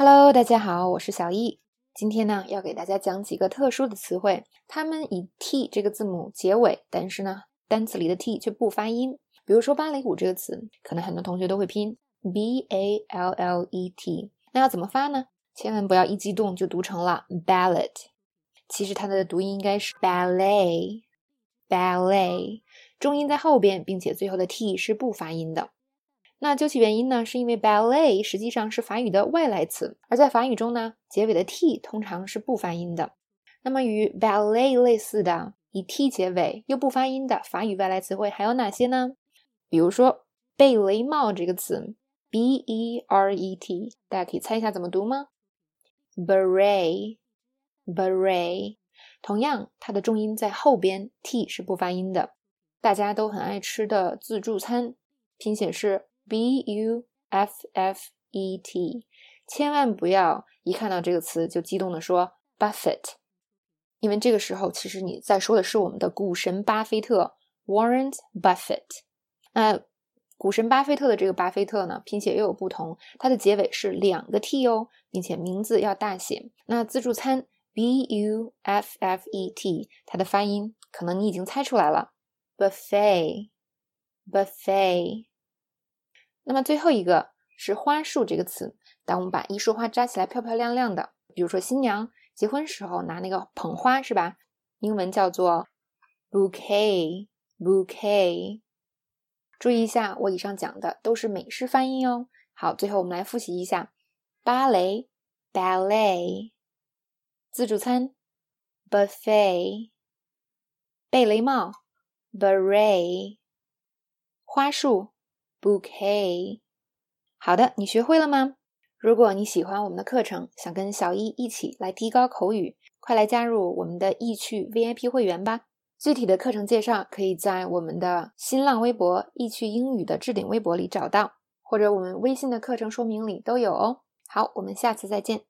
Hello，大家好，我是小易。今天呢，要给大家讲几个特殊的词汇，它们以 t 这个字母结尾，但是呢，单词里的 t 却不发音。比如说芭蕾舞这个词，可能很多同学都会拼 b a l l e t，那要怎么发呢？千万不要一激动就读成了 ballet，其实它的读音应该是 ballet，ballet，重音在后边，并且最后的 t 是不发音的。那究其原因呢，是因为 ballet 实际上是法语的外来词，而在法语中呢，结尾的 t 通常是不发音的。那么与 ballet 类似的以 t 结尾又不发音的法语外来词汇还有哪些呢？比如说贝雷帽这个词，b e r e t，大家可以猜一下怎么读吗？beret，beret，同样它的重音在后边，t 是不发音的。大家都很爱吃的自助餐，拼写是。B u f f e t，千万不要一看到这个词就激动的说 Buffett，因为这个时候其实你在说的是我们的股神巴菲特 Warren Buffett。那股神巴菲特的这个巴菲特呢，拼写又有不同，它的结尾是两个 t 哦，并且名字要大写。那自助餐 b u f f e t，它的发音可能你已经猜出来了，buffet，buffet。那么最后一个是花束这个词。当我们把一束花扎起来，漂漂亮亮的，比如说新娘结婚时候拿那个捧花，是吧？英文叫做 bouquet，bouquet。注意一下，我以上讲的都是美式发音哦。好，最后我们来复习一下：芭蕾 （ballet）、自助餐 （buffet）、贝雷帽 （beret）、花束。Bouquet，好的，你学会了吗？如果你喜欢我们的课程，想跟小易一起来提高口语，快来加入我们的易趣 VIP 会员吧！具体的课程介绍可以在我们的新浪微博“易趣英语”的置顶微博里找到，或者我们微信的课程说明里都有哦。好，我们下次再见。